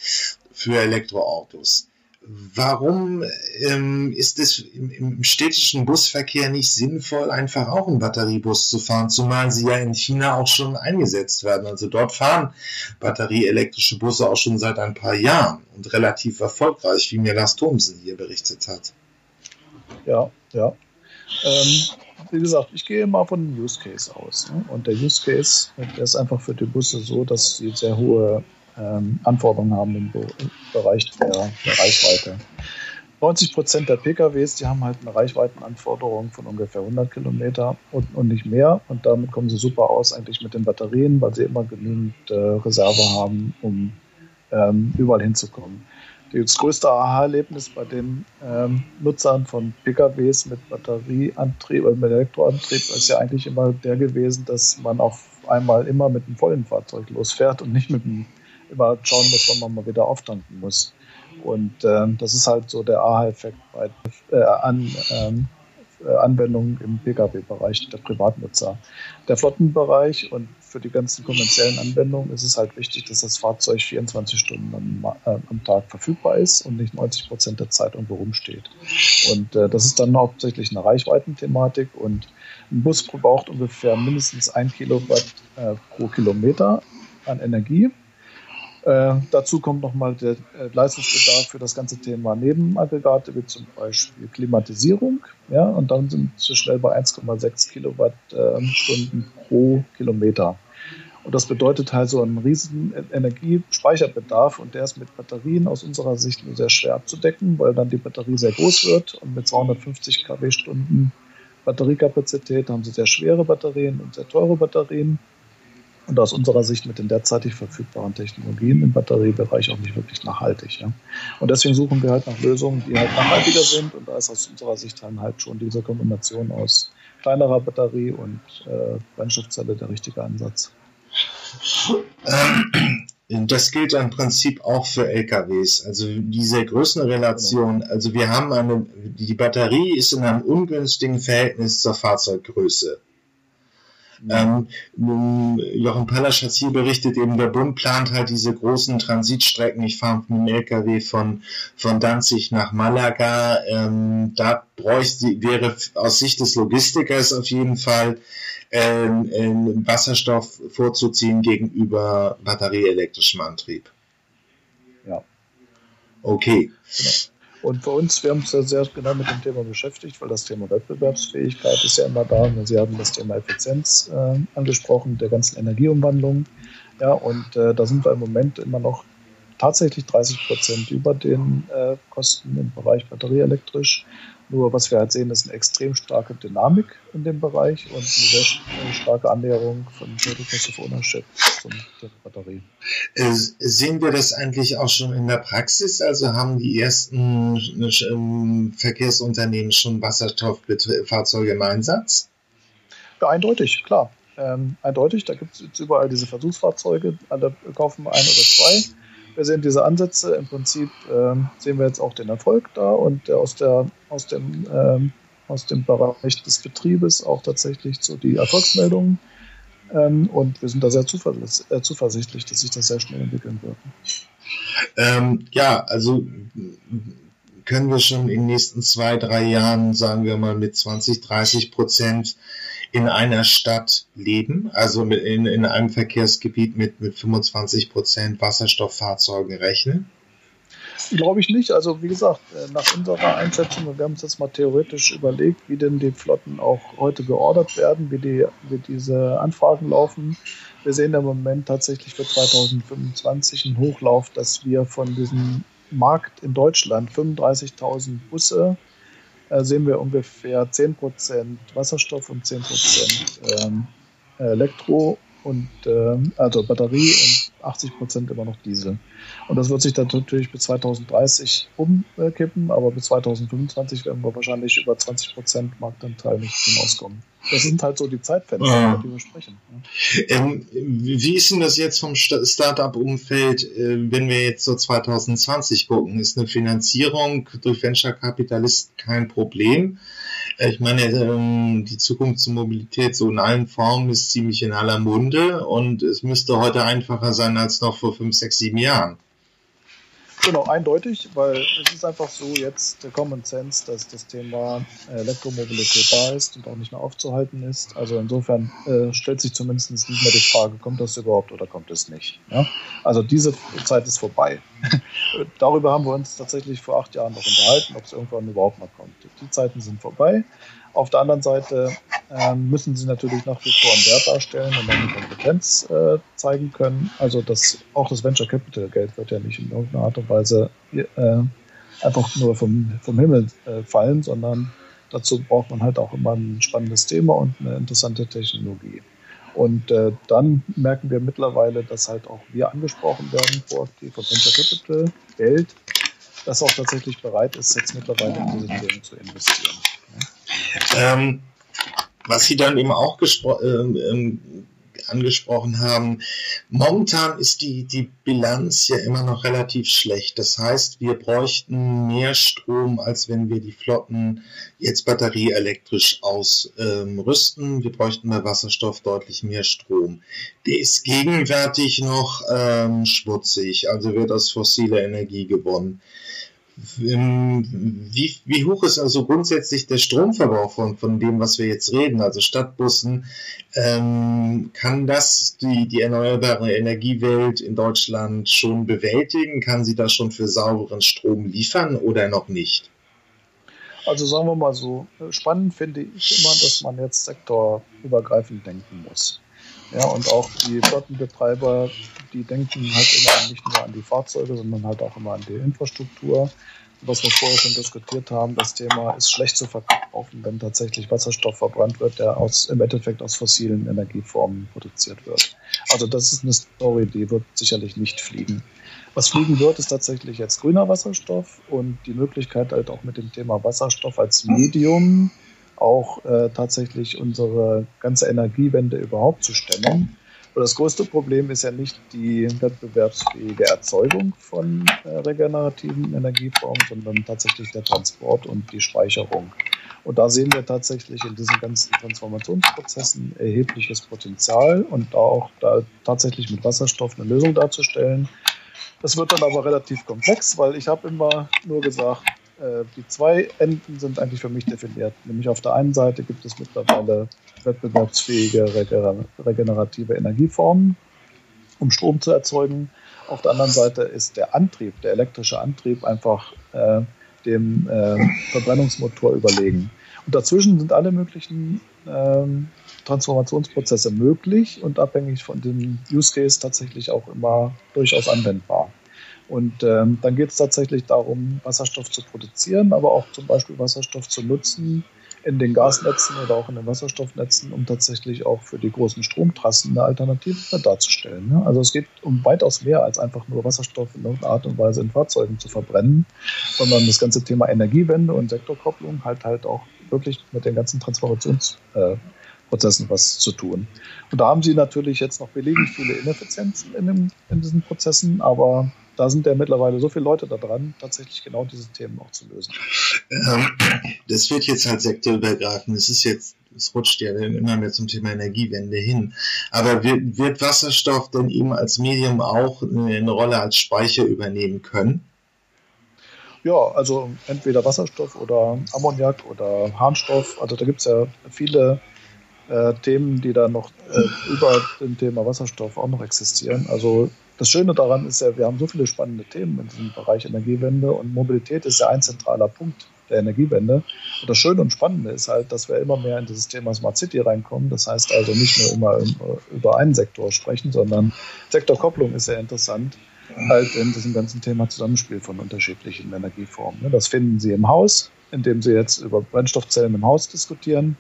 für Elektroautos. Warum ähm, ist es im, im, städtischen Busverkehr nicht sinnvoll, einfach auch einen Batteriebus zu fahren, zumal sie ja in China auch schon eingesetzt werden? Also dort fahren batterieelektrische Busse auch schon seit ein paar Jahren und relativ erfolgreich, wie mir Lars Thomsen hier berichtet hat. Ja, ja. Ähm, wie gesagt, ich gehe mal von dem Use Case aus. Ne? Und der Use Case der ist einfach für die Busse so, dass sie sehr hohe ähm, Anforderungen haben im, Be Bereich der, der, Reichweite. 90 Prozent der PKWs, die haben halt eine Reichweitenanforderung von ungefähr 100 Kilometer und, und nicht mehr. Und damit kommen sie super aus eigentlich mit den Batterien, weil sie immer genügend äh, Reserve haben, um ähm, überall hinzukommen das größte Aha-Erlebnis bei den ähm, Nutzern von PKWs mit Batterieantrieb oder mit Elektroantrieb ist ja eigentlich immer der gewesen, dass man auf einmal immer mit einem vollen Fahrzeug losfährt und nicht mit einem immer schauen muss, wann man mal wieder auftanken muss. Und ähm, das ist halt so der Aha-Effekt bei äh, an, ähm, äh, Anwendungen im Pkw-Bereich der Privatnutzer. Der Flottenbereich und für die ganzen kommerziellen Anwendungen ist es halt wichtig, dass das Fahrzeug 24 Stunden am, äh, am Tag verfügbar ist und nicht 90 Prozent der Zeit irgendwo rumsteht. Und äh, das ist dann hauptsächlich eine Reichweitenthematik und ein Bus braucht ungefähr mindestens ein Kilowatt äh, pro Kilometer an Energie. Äh, dazu kommt nochmal der äh, Leistungsbedarf für das ganze Thema Nebenaggregate, wie zum Beispiel Klimatisierung. Ja, und dann sind wir schnell bei 1,6 Kilowattstunden pro Kilometer. Und das bedeutet halt so einen riesigen Energiespeicherbedarf und der ist mit Batterien aus unserer Sicht nur sehr schwer abzudecken, weil dann die Batterie sehr groß wird und mit 250 kW-Stunden Batteriekapazität haben sie sehr schwere Batterien und sehr teure Batterien und aus unserer Sicht mit den derzeitig verfügbaren Technologien im Batteriebereich auch nicht wirklich nachhaltig. Ja. Und deswegen suchen wir halt nach Lösungen, die halt nachhaltiger sind und da ist aus unserer Sicht dann halt schon diese Kombination aus kleinerer Batterie und äh, Brennstoffzelle der richtige Ansatz. Das gilt im Prinzip auch für LKWs. Also diese Größenrelation, genau. also wir haben eine, die Batterie ist in einem ungünstigen Verhältnis zur Fahrzeuggröße. Ähm, Jochen Pallasch hat hier berichtet, eben der Bund plant halt diese großen Transitstrecken. Ich fahre mit dem LKW von, von Danzig nach Malaga. Ähm, da bräuchte, wäre aus Sicht des Logistikers auf jeden Fall ähm, ähm, Wasserstoff vorzuziehen gegenüber batterieelektrischem Antrieb. Ja. Okay. Genau. Und für uns, wir haben uns ja sehr genau mit dem Thema beschäftigt, weil das Thema Wettbewerbsfähigkeit ist ja immer da. Sie haben das Thema Effizienz äh, angesprochen, der ganzen Energieumwandlung. Ja, und äh, da sind wir im Moment immer noch tatsächlich 30 Prozent über den äh, Kosten im Bereich batterieelektrisch. Nur was wir halt sehen, ist eine extrem starke Dynamik in dem Bereich und eine sehr starke Annäherung von Total Cost of Ownership zum Batterie. Äh, sehen wir das eigentlich auch schon in der Praxis? Also haben die ersten äh, Verkehrsunternehmen schon Wasserstofffahrzeuge im Einsatz? Ja, eindeutig, klar. Ähm, eindeutig, da gibt es jetzt überall diese Versuchsfahrzeuge, alle kaufen ein oder zwei wir sehen diese Ansätze. Im Prinzip ähm, sehen wir jetzt auch den Erfolg da und aus, der, aus, dem, ähm, aus dem Bereich des Betriebes auch tatsächlich so die Erfolgsmeldungen. Ähm, und wir sind da sehr äh, zuversichtlich, dass sich das sehr schnell entwickeln wird. Ähm, ja, also können wir schon in den nächsten zwei, drei Jahren, sagen wir mal, mit 20, 30 Prozent in einer Stadt leben, also in, in einem Verkehrsgebiet mit, mit 25 Prozent Wasserstofffahrzeugen rechnen? Glaube ich nicht. Also wie gesagt, äh, nach unserer Einschätzung, wir haben uns jetzt mal theoretisch überlegt, wie denn die Flotten auch heute geordert werden, wie, die, wie diese Anfragen laufen. Wir sehen im Moment tatsächlich für 2025 einen Hochlauf, dass wir von diesem Markt in Deutschland 35.000 Busse sehen wir ungefähr 10% Wasserstoff und 10% ähm, Elektro und äh, also Batterie und 80 Prozent immer noch Diesel. Und das wird sich dann natürlich bis 2030 umkippen, aber bis 2025 werden wir wahrscheinlich über 20 Prozent Marktanteil nicht hinauskommen. Das sind halt so die Zeitfenster, ja. über die wir sprechen. Ähm, wie ist denn das jetzt vom Startup-Umfeld, äh, wenn wir jetzt so 2020 gucken? Ist eine Finanzierung durch Venture-Kapitalisten kein Problem? Äh, ich meine, ähm, die Zukunftsmobilität so in allen Formen ist ziemlich in aller Munde und es müsste heute einfacher sein als noch vor fünf, sechs, sieben Jahren. Genau, eindeutig, weil es ist einfach so jetzt der Common Sense, dass das Thema Elektromobilität da ist und auch nicht mehr aufzuhalten ist. Also insofern äh, stellt sich zumindest nicht mehr die Frage, kommt das überhaupt oder kommt es nicht. Ja? Also diese Zeit ist vorbei. (laughs) Darüber haben wir uns tatsächlich vor acht Jahren noch unterhalten, ob es irgendwann überhaupt mal kommt. Die Zeiten sind vorbei. Auf der anderen Seite äh, müssen sie natürlich nach wie vor einen Wert darstellen und eine Kompetenz äh, zeigen können. Also das, auch das Venture Capital Geld wird ja nicht in irgendeiner Art und Weise äh, einfach nur vom, vom Himmel äh, fallen, sondern dazu braucht man halt auch immer ein spannendes Thema und eine interessante Technologie. Und äh, dann merken wir mittlerweile, dass halt auch wir angesprochen werden, proaktiv von Venture Capital Geld, das auch tatsächlich bereit ist, jetzt mittlerweile in diese Themen zu investieren. Ähm, was Sie dann eben auch ähm, ähm, angesprochen haben, momentan ist die, die Bilanz ja immer noch relativ schlecht. Das heißt, wir bräuchten mehr Strom, als wenn wir die Flotten jetzt batterieelektrisch ausrüsten. wir bräuchten bei Wasserstoff deutlich mehr Strom. Der ist gegenwärtig noch ähm, schmutzig, also wird aus fossiler Energie gewonnen. Wie, wie hoch ist also grundsätzlich der Stromverbrauch von, von dem, was wir jetzt reden, also Stadtbussen? Ähm, kann das die, die erneuerbare Energiewelt in Deutschland schon bewältigen? Kann sie da schon für sauberen Strom liefern oder noch nicht? Also sagen wir mal so, spannend finde ich immer, dass man jetzt sektorübergreifend denken muss. Ja, und auch die Flottenbetreiber, die denken halt immer nicht nur an die Fahrzeuge, sondern halt auch immer an die Infrastruktur. Was wir vorher schon diskutiert haben, das Thema ist schlecht zu verkaufen, wenn tatsächlich Wasserstoff verbrannt wird, der aus, im Endeffekt aus fossilen Energieformen produziert wird. Also das ist eine Story, die wird sicherlich nicht fliegen. Was fliegen wird, ist tatsächlich jetzt grüner Wasserstoff und die Möglichkeit halt auch mit dem Thema Wasserstoff als Medium auch äh, tatsächlich unsere ganze Energiewende überhaupt zu stemmen. Und das größte Problem ist ja nicht die wettbewerbsfähige Erzeugung von äh, regenerativen Energieformen, sondern tatsächlich der Transport und die Speicherung. Und da sehen wir tatsächlich in diesen ganzen Transformationsprozessen erhebliches Potenzial und auch da tatsächlich mit Wasserstoff eine Lösung darzustellen. Das wird dann aber relativ komplex, weil ich habe immer nur gesagt, äh, die zwei Enden sind eigentlich für mich definiert. Nämlich auf der einen Seite gibt es mittlerweile wettbewerbsfähige regenerative Energieformen, um Strom zu erzeugen. Auf der anderen Seite ist der Antrieb, der elektrische Antrieb einfach äh, dem äh, Verbrennungsmotor überlegen. Und dazwischen sind alle möglichen ähm, Transformationsprozesse möglich und abhängig von dem Use Case tatsächlich auch immer durchaus anwendbar. Und ähm, dann geht es tatsächlich darum, Wasserstoff zu produzieren, aber auch zum Beispiel Wasserstoff zu nutzen in den Gasnetzen oder auch in den Wasserstoffnetzen, um tatsächlich auch für die großen Stromtrassen eine Alternative darzustellen. Ne? Also es geht um weitaus mehr als einfach nur Wasserstoff in irgendeiner Art und Weise in Fahrzeugen zu verbrennen, sondern das ganze Thema Energiewende und Sektorkopplung halt halt auch wirklich mit den ganzen Transformationsprozessen äh, was zu tun. Und da haben sie natürlich jetzt noch beliebig viele Ineffizienzen in, dem, in diesen Prozessen, aber da sind ja mittlerweile so viele Leute da dran, tatsächlich genau diese Themen auch zu lösen. Ähm, das wird jetzt halt sektorübergreifend. Es ist jetzt, es rutscht ja dann immer mehr zum Thema Energiewende hin. Aber wird, wird Wasserstoff denn eben als Medium auch eine Rolle als Speicher übernehmen können? Ja, also entweder Wasserstoff oder Ammoniak oder Harnstoff. Also da gibt es ja viele äh, Themen, die da noch äh, über dem Thema Wasserstoff auch noch existieren. Also das Schöne daran ist ja, wir haben so viele spannende Themen in diesem Bereich Energiewende und Mobilität ist ja ein zentraler Punkt der Energiewende. Und das Schöne und Spannende ist halt, dass wir immer mehr in dieses Thema Smart City reinkommen. Das heißt also nicht nur immer über einen Sektor sprechen, sondern Sektorkopplung ist sehr interessant, halt in diesem ganzen Thema Zusammenspiel von unterschiedlichen Energieformen. Das finden Sie im Haus, indem Sie jetzt über Brennstoffzellen im Haus diskutieren.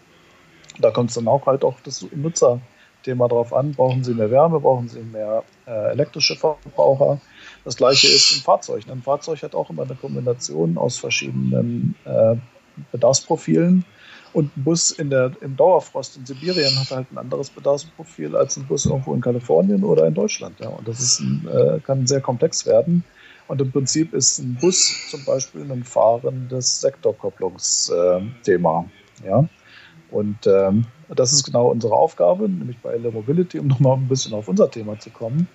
Da kommt es dann auch halt auch das Nutzer Thema drauf an, brauchen Sie mehr Wärme, brauchen Sie mehr äh, elektrische Verbraucher. Das gleiche ist im Fahrzeug. Ein Fahrzeug hat auch immer eine Kombination aus verschiedenen äh, Bedarfsprofilen. Und ein Bus in der, im Dauerfrost in Sibirien hat halt ein anderes Bedarfsprofil als ein Bus irgendwo in Kalifornien oder in Deutschland. Ja. Und das ist ein, äh, kann sehr komplex werden. Und im Prinzip ist ein Bus zum Beispiel ein fahrendes Sektorkopplungsthema. ja. Und ähm, das ist genau unsere Aufgabe, nämlich bei Air Mobility, um nochmal ein bisschen auf unser Thema zu kommen.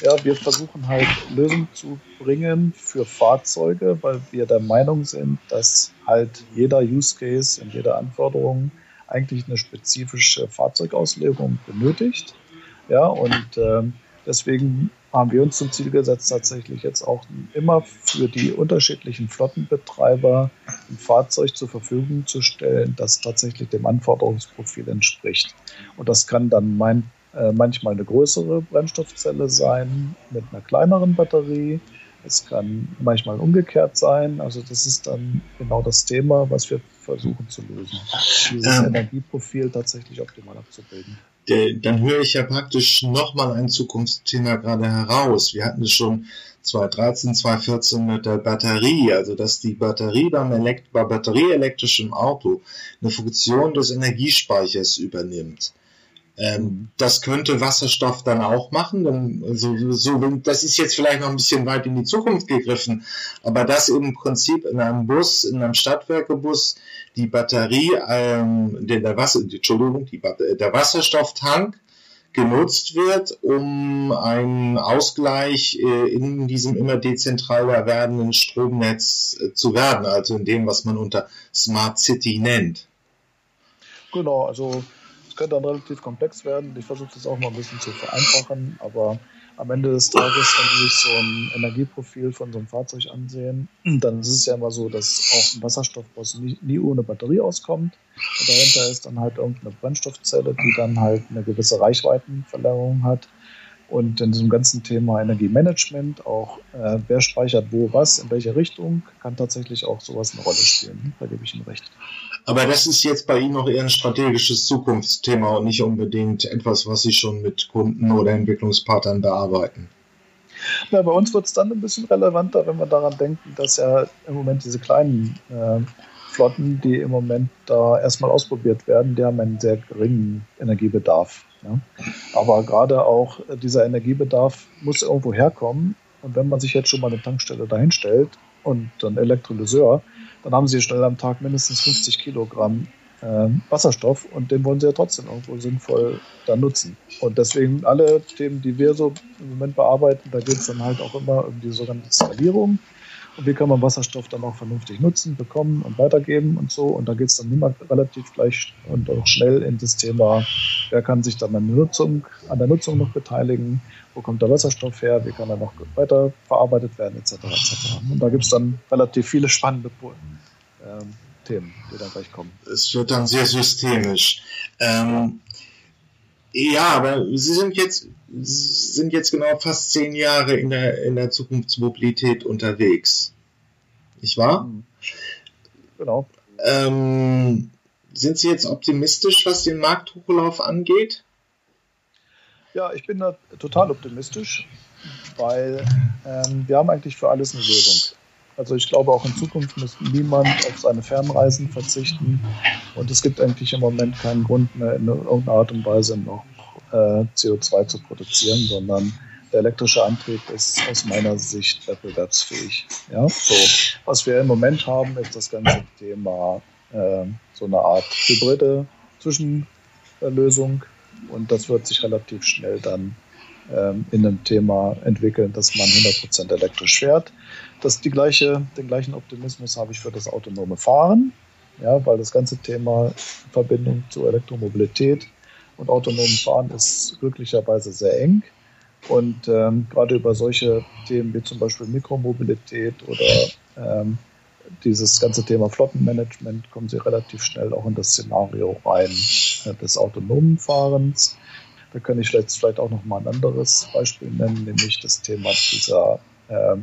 Ja, wir versuchen halt Lösungen zu bringen für Fahrzeuge, weil wir der Meinung sind, dass halt jeder Use Case und jede Anforderung eigentlich eine spezifische Fahrzeugauslegung benötigt. Ja, und ähm, deswegen haben wir uns zum Ziel gesetzt, tatsächlich jetzt auch immer für die unterschiedlichen Flottenbetreiber ein Fahrzeug zur Verfügung zu stellen, das tatsächlich dem Anforderungsprofil entspricht. Und das kann dann mein, äh, manchmal eine größere Brennstoffzelle sein mit einer kleineren Batterie. Es kann manchmal umgekehrt sein. Also das ist dann genau das Thema, was wir versuchen zu lösen. Dieses ähm, Energieprofil tatsächlich optimal abzubilden dann höre ich ja praktisch nochmal ein Zukunftsthema gerade heraus. Wir hatten es schon 2013, 2014 mit der Batterie, also dass die Batterie beim Elekt bei batterieelektrischem Auto eine Funktion des Energiespeichers übernimmt. Ähm, das könnte Wasserstoff dann auch machen. Dann, also, so, das ist jetzt vielleicht noch ein bisschen weit in die Zukunft gegriffen, aber das im Prinzip in einem Bus, in einem Stadtwerkebus, die Batterie, ähm, der, der, Wasser, Entschuldigung, die, der Wasserstofftank genutzt wird, um einen Ausgleich äh, in diesem immer dezentraler werdenden Stromnetz äh, zu werden, also in dem, was man unter Smart City nennt. Genau, also könnte dann relativ komplex werden. Ich versuche das auch mal ein bisschen zu vereinfachen, aber am Ende des Tages, wenn Sie sich so ein Energieprofil von so einem Fahrzeug ansehen, dann ist es ja immer so, dass auch ein Wasserstoffbus nie, nie ohne Batterie auskommt. Und dahinter ist dann halt irgendeine Brennstoffzelle, die dann halt eine gewisse Reichweitenverlängerung hat. Und in diesem ganzen Thema Energiemanagement, auch äh, wer speichert wo was, in welche Richtung, kann tatsächlich auch sowas eine Rolle spielen. Da gebe ich Ihnen recht. Aber das ist jetzt bei Ihnen noch eher ein strategisches Zukunftsthema und nicht unbedingt etwas, was Sie schon mit Kunden oder Entwicklungspartnern bearbeiten. Ja, bei uns wird es dann ein bisschen relevanter, wenn wir daran denken, dass ja im Moment diese kleinen äh, Flotten, die im Moment da erstmal ausprobiert werden, die haben einen sehr geringen Energiebedarf. Ja. Aber gerade auch dieser Energiebedarf muss irgendwo herkommen. Und wenn man sich jetzt schon mal eine Tankstelle dahinstellt und dann Elektrolyseur, dann haben sie schnell am Tag mindestens 50 Kilogramm äh, Wasserstoff und den wollen sie ja trotzdem irgendwo sinnvoll dann nutzen. Und deswegen alle Themen, die wir so im Moment bearbeiten, da geht es dann halt auch immer um die sogenannte Skalierung. Und wie kann man Wasserstoff dann auch vernünftig nutzen, bekommen und weitergeben und so. Und da geht es dann immer relativ gleich und auch schnell in das Thema, wer kann sich dann an der Nutzung, an der Nutzung noch beteiligen, wo kommt der Wasserstoff her, wie kann er noch weiter verarbeitet werden, etc. etc. Und da gibt es dann relativ viele spannende ähm, Themen, die dann gleich kommen. Es wird dann sehr systemisch. Ähm, ja, aber Sie sind jetzt, sind jetzt genau fast zehn Jahre in der, in der Zukunftsmobilität unterwegs. Nicht wahr? Mhm. Genau. Ähm, sind Sie jetzt optimistisch, was den Markthochlauf angeht? Ja, ich bin da total optimistisch, weil ähm, wir haben eigentlich für alles eine Lösung. Also ich glaube, auch in Zukunft muss niemand auf seine Fernreisen verzichten. Und es gibt eigentlich im Moment keinen Grund mehr, in irgendeiner Art und Weise noch äh, CO2 zu produzieren, sondern der elektrische Antrieb ist aus meiner Sicht wettbewerbsfähig. Ja, so. Was wir im Moment haben, ist das ganze Thema äh, so eine Art hybride Zwischenlösung. Und das wird sich relativ schnell dann ähm, in einem Thema entwickeln, dass man 100% elektrisch fährt. Das die gleiche, den gleichen Optimismus habe ich für das autonome Fahren, ja, weil das ganze Thema Verbindung zur Elektromobilität und autonomen Fahren ist glücklicherweise sehr eng. Und ähm, gerade über solche Themen wie zum Beispiel Mikromobilität oder ähm, dieses ganze Thema Flottenmanagement kommen sie relativ schnell auch in das Szenario rein äh, des autonomen Fahrens. Da kann ich jetzt vielleicht auch noch mal ein anderes Beispiel nennen, nämlich das Thema dieser äh,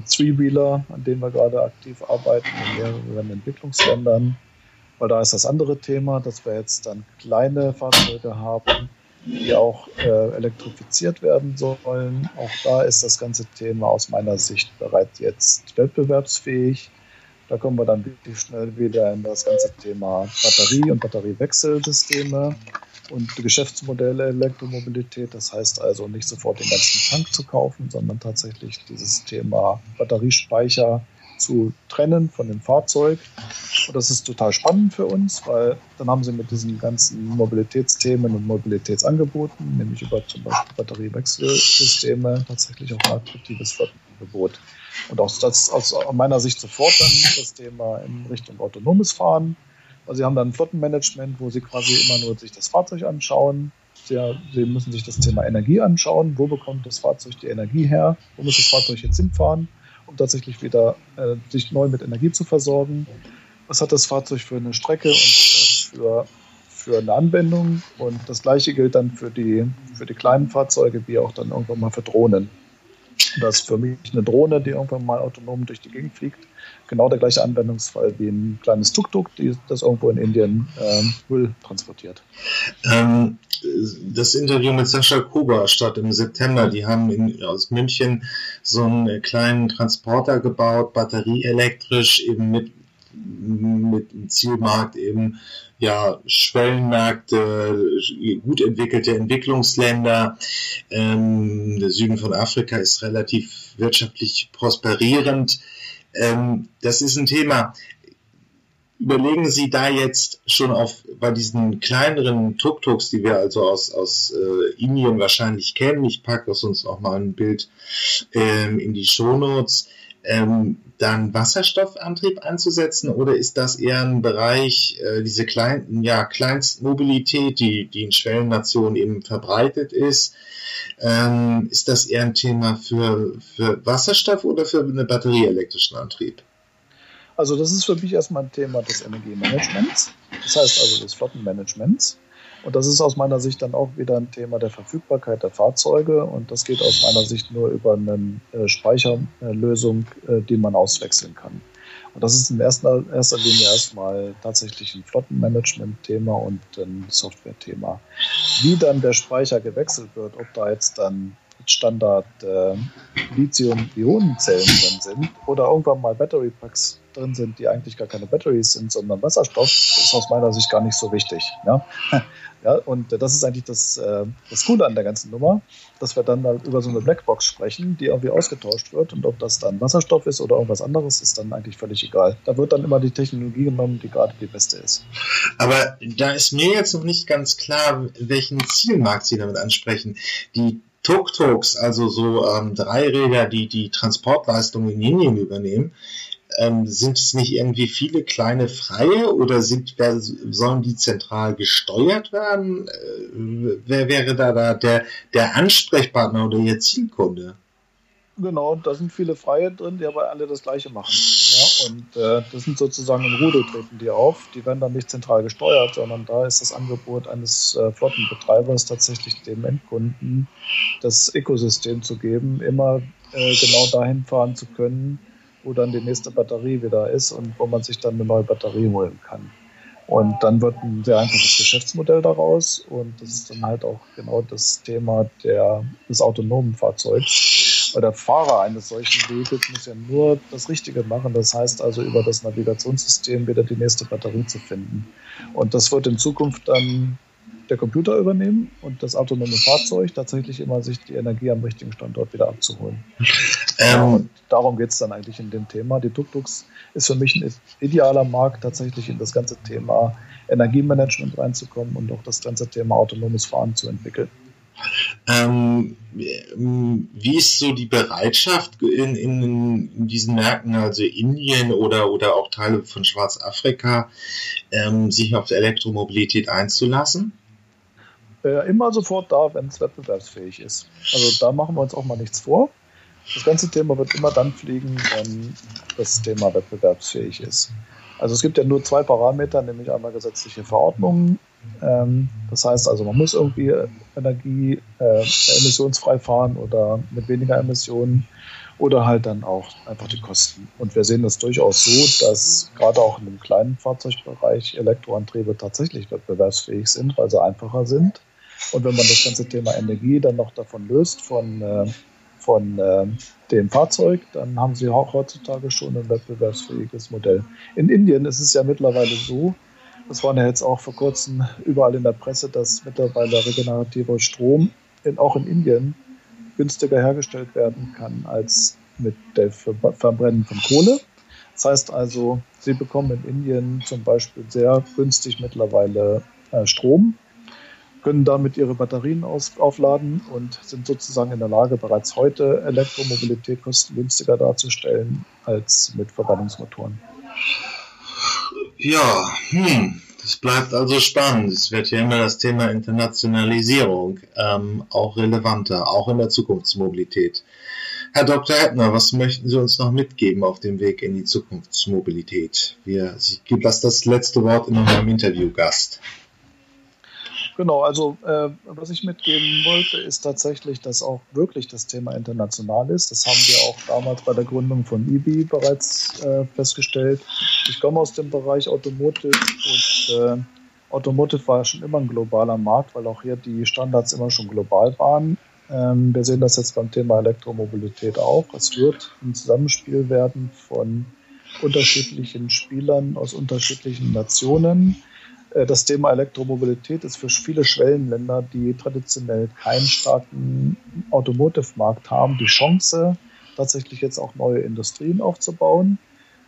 Three-Wheeler, an denen wir gerade aktiv arbeiten in mehreren Entwicklungsländern. Weil da ist das andere Thema, dass wir jetzt dann kleine Fahrzeuge haben, die auch äh, elektrifiziert werden sollen. Auch da ist das ganze Thema aus meiner Sicht bereits jetzt wettbewerbsfähig. Da kommen wir dann wirklich schnell wieder in das ganze Thema Batterie und Batteriewechselsysteme und Geschäftsmodelle Elektromobilität. Das heißt also nicht sofort den ganzen Tank zu kaufen, sondern tatsächlich dieses Thema Batteriespeicher zu trennen von dem Fahrzeug. Und das ist total spannend für uns, weil dann haben sie mit diesen ganzen Mobilitätsthemen und Mobilitätsangeboten, nämlich über zum Beispiel Batteriewechselsysteme, tatsächlich auch ein attraktives Flottenangebot. Und auch das aus meiner Sicht sofort dann das Thema in Richtung autonomes Fahren also sie haben dann ein Flottenmanagement, wo sie quasi immer nur sich das Fahrzeug anschauen. Sie, sie, müssen sich das Thema Energie anschauen. Wo bekommt das Fahrzeug die Energie her? Wo muss das Fahrzeug jetzt hinfahren, um tatsächlich wieder äh, sich neu mit Energie zu versorgen? Was hat das Fahrzeug für eine Strecke und äh, für, für eine Anwendung? Und das gleiche gilt dann für die, für die kleinen Fahrzeuge, wie auch dann irgendwann mal für Drohnen. Das ist für mich eine Drohne, die irgendwann mal autonom durch die Gegend fliegt genau der gleiche Anwendungsfall wie ein kleines Tuk-Tuk, das irgendwo in Indien ähm, Müll transportiert. Ähm, das Interview mit Sascha Kuba statt im September. Die haben in, aus München so einen kleinen Transporter gebaut, batterieelektrisch, eben mit mit dem Zielmarkt eben ja Schwellenmärkte, gut entwickelte Entwicklungsländer. Ähm, der Süden von Afrika ist relativ wirtschaftlich prosperierend. Ähm, das ist ein Thema. Überlegen Sie da jetzt schon auf bei diesen kleineren Tuk-Tuks, die wir also aus, aus äh, Indien wahrscheinlich kennen. Ich packe uns auch mal ein Bild ähm, in die Shownotes. Ähm, dann Wasserstoffantrieb einzusetzen oder ist das eher ein Bereich, äh, diese kleinen, ja, Kleinstmobilität, die, die in Schwellennationen eben verbreitet ist? Ähm, ist das eher ein Thema für, für Wasserstoff oder für einen batterieelektrischen Antrieb? Also das ist für mich erstmal ein Thema des Energiemanagements, das heißt also des Flottenmanagements. Und das ist aus meiner Sicht dann auch wieder ein Thema der Verfügbarkeit der Fahrzeuge. Und das geht aus meiner Sicht nur über eine äh, Speicherlösung, äh, die man auswechseln kann. Und das ist in erster, Linie erstmal tatsächlich ein Flottenmanagement-Thema und ein Software-Thema. Wie dann der Speicher gewechselt wird, ob da jetzt dann Standard äh, Lithium-Ionen-Zellen drin sind oder irgendwann mal Battery Packs drin sind, die eigentlich gar keine Batteries sind, sondern Wasserstoff, ist aus meiner Sicht gar nicht so wichtig. Ja? Ja, und das ist eigentlich das, äh, das Coole an der ganzen Nummer, dass wir dann halt über so eine Blackbox sprechen, die irgendwie ausgetauscht wird. Und ob das dann Wasserstoff ist oder irgendwas anderes, ist dann eigentlich völlig egal. Da wird dann immer die Technologie genommen, die gerade die beste ist. Aber da ist mir jetzt noch nicht ganz klar, welchen Zielmarkt Sie damit ansprechen. Die Tuk-Tuks, also so ähm, Dreiräder, die die Transportleistung in Indien übernehmen, ähm, sind es nicht irgendwie viele kleine Freie oder sind, sollen die zentral gesteuert werden? Äh, wer wäre da, da der, der Ansprechpartner oder Ihr Zielkunde? Genau, da sind viele Freie drin, die aber alle das Gleiche machen. Ja, und äh, das sind sozusagen im Rudel treten die auf. Die werden dann nicht zentral gesteuert, sondern da ist das Angebot eines äh, Flottenbetreibers tatsächlich dem Endkunden das Ökosystem zu geben, immer äh, genau dahin fahren zu können, wo dann die nächste Batterie wieder ist und wo man sich dann eine neue Batterie holen kann. Und dann wird ein sehr einfaches Geschäftsmodell daraus und das ist dann halt auch genau das Thema der, des autonomen Fahrzeugs. Weil der Fahrer eines solchen Weges muss ja nur das Richtige machen, das heißt also über das Navigationssystem wieder die nächste Batterie zu finden. Und das wird in Zukunft dann der Computer übernehmen und das autonome Fahrzeug tatsächlich immer sich die Energie am richtigen Standort wieder abzuholen. Ähm, darum geht es dann eigentlich in dem Thema. Die Tuk-Tuks ist für mich ein idealer Markt, tatsächlich in das ganze Thema Energiemanagement reinzukommen und auch das ganze Thema autonomes Fahren zu entwickeln. Ähm, wie ist so die Bereitschaft in, in, in, diesen Märkten, also Indien oder, oder auch Teile von Schwarzafrika, ähm, sich auf Elektromobilität einzulassen? äh, immer sofort da, wenn es wettbewerbsfähig ist. Also da machen wir uns auch mal nichts vor. Das ganze Thema wird immer dann fliegen, wenn das Thema wettbewerbsfähig ist. Also es gibt ja nur zwei Parameter, nämlich einmal gesetzliche Verordnungen. Ähm, das heißt also, man muss irgendwie Energie äh, emissionsfrei fahren oder mit weniger Emissionen oder halt dann auch einfach die Kosten. Und wir sehen das durchaus so, dass gerade auch in dem kleinen Fahrzeugbereich Elektroantriebe tatsächlich wettbewerbsfähig sind, weil sie einfacher sind und wenn man das ganze Thema Energie dann noch davon löst, von, äh, von äh, dem Fahrzeug, dann haben sie auch heutzutage schon ein wettbewerbsfähiges Modell. In Indien ist es ja mittlerweile so, das war ja jetzt auch vor kurzem überall in der Presse, dass mittlerweile regenerativer Strom in, auch in Indien günstiger hergestellt werden kann als mit dem Verbrennen von Kohle. Das heißt also, Sie bekommen in Indien zum Beispiel sehr günstig mittlerweile äh, Strom können damit ihre Batterien aus, aufladen und sind sozusagen in der Lage, bereits heute Elektromobilität kostengünstiger darzustellen als mit Verbrennungsmotoren. Ja, hm, das bleibt also spannend. Es wird ja immer das Thema Internationalisierung ähm, auch relevanter, auch in der Zukunftsmobilität. Herr Dr. Heppner, was möchten Sie uns noch mitgeben auf dem Weg in die Zukunftsmobilität? Wir, ich gebe das, das letzte Wort in meinem Interviewgast. Genau, also äh, was ich mitgeben wollte, ist tatsächlich, dass auch wirklich das Thema international ist. Das haben wir auch damals bei der Gründung von IBI bereits äh, festgestellt. Ich komme aus dem Bereich Automotive und äh, Automotive war schon immer ein globaler Markt, weil auch hier die Standards immer schon global waren. Ähm, wir sehen das jetzt beim Thema Elektromobilität auch. Es wird ein Zusammenspiel werden von unterschiedlichen Spielern aus unterschiedlichen Nationen das Thema Elektromobilität ist für viele Schwellenländer, die traditionell keinen starken Automotive-Markt haben, die Chance, tatsächlich jetzt auch neue Industrien aufzubauen.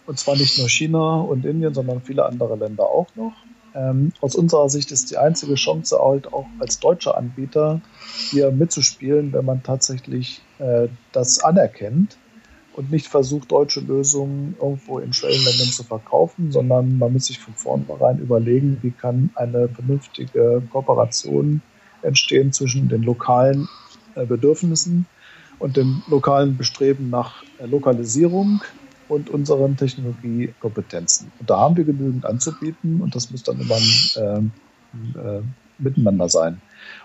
Und zwar nicht nur China und Indien, sondern viele andere Länder auch noch. Ähm, aus unserer Sicht ist die einzige Chance halt auch als deutscher Anbieter hier mitzuspielen, wenn man tatsächlich äh, das anerkennt und nicht versucht, deutsche Lösungen irgendwo in Schwellenländern zu verkaufen, sondern man muss sich von vornherein überlegen, wie kann eine vernünftige Kooperation entstehen zwischen den lokalen äh, Bedürfnissen und dem lokalen Bestreben nach äh, Lokalisierung und unseren Technologiekompetenzen. Und da haben wir genügend anzubieten und das muss dann immer ein äh, äh, Miteinander sein.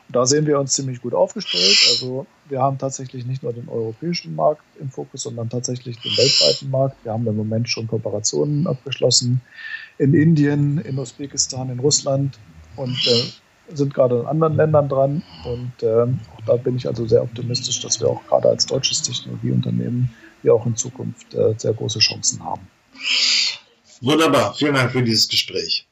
Und da sehen wir uns ziemlich gut aufgestellt. Also wir haben tatsächlich nicht nur den europäischen Markt im Fokus, sondern tatsächlich den weltweiten Markt. Wir haben im Moment schon Kooperationen abgeschlossen in Indien, in Usbekistan, in Russland und äh, sind gerade in anderen Ländern dran. Und äh, auch da bin ich also sehr optimistisch, dass wir auch gerade als deutsches Technologieunternehmen hier auch in Zukunft äh, sehr große Chancen haben. Wunderbar. Vielen Dank für dieses Gespräch.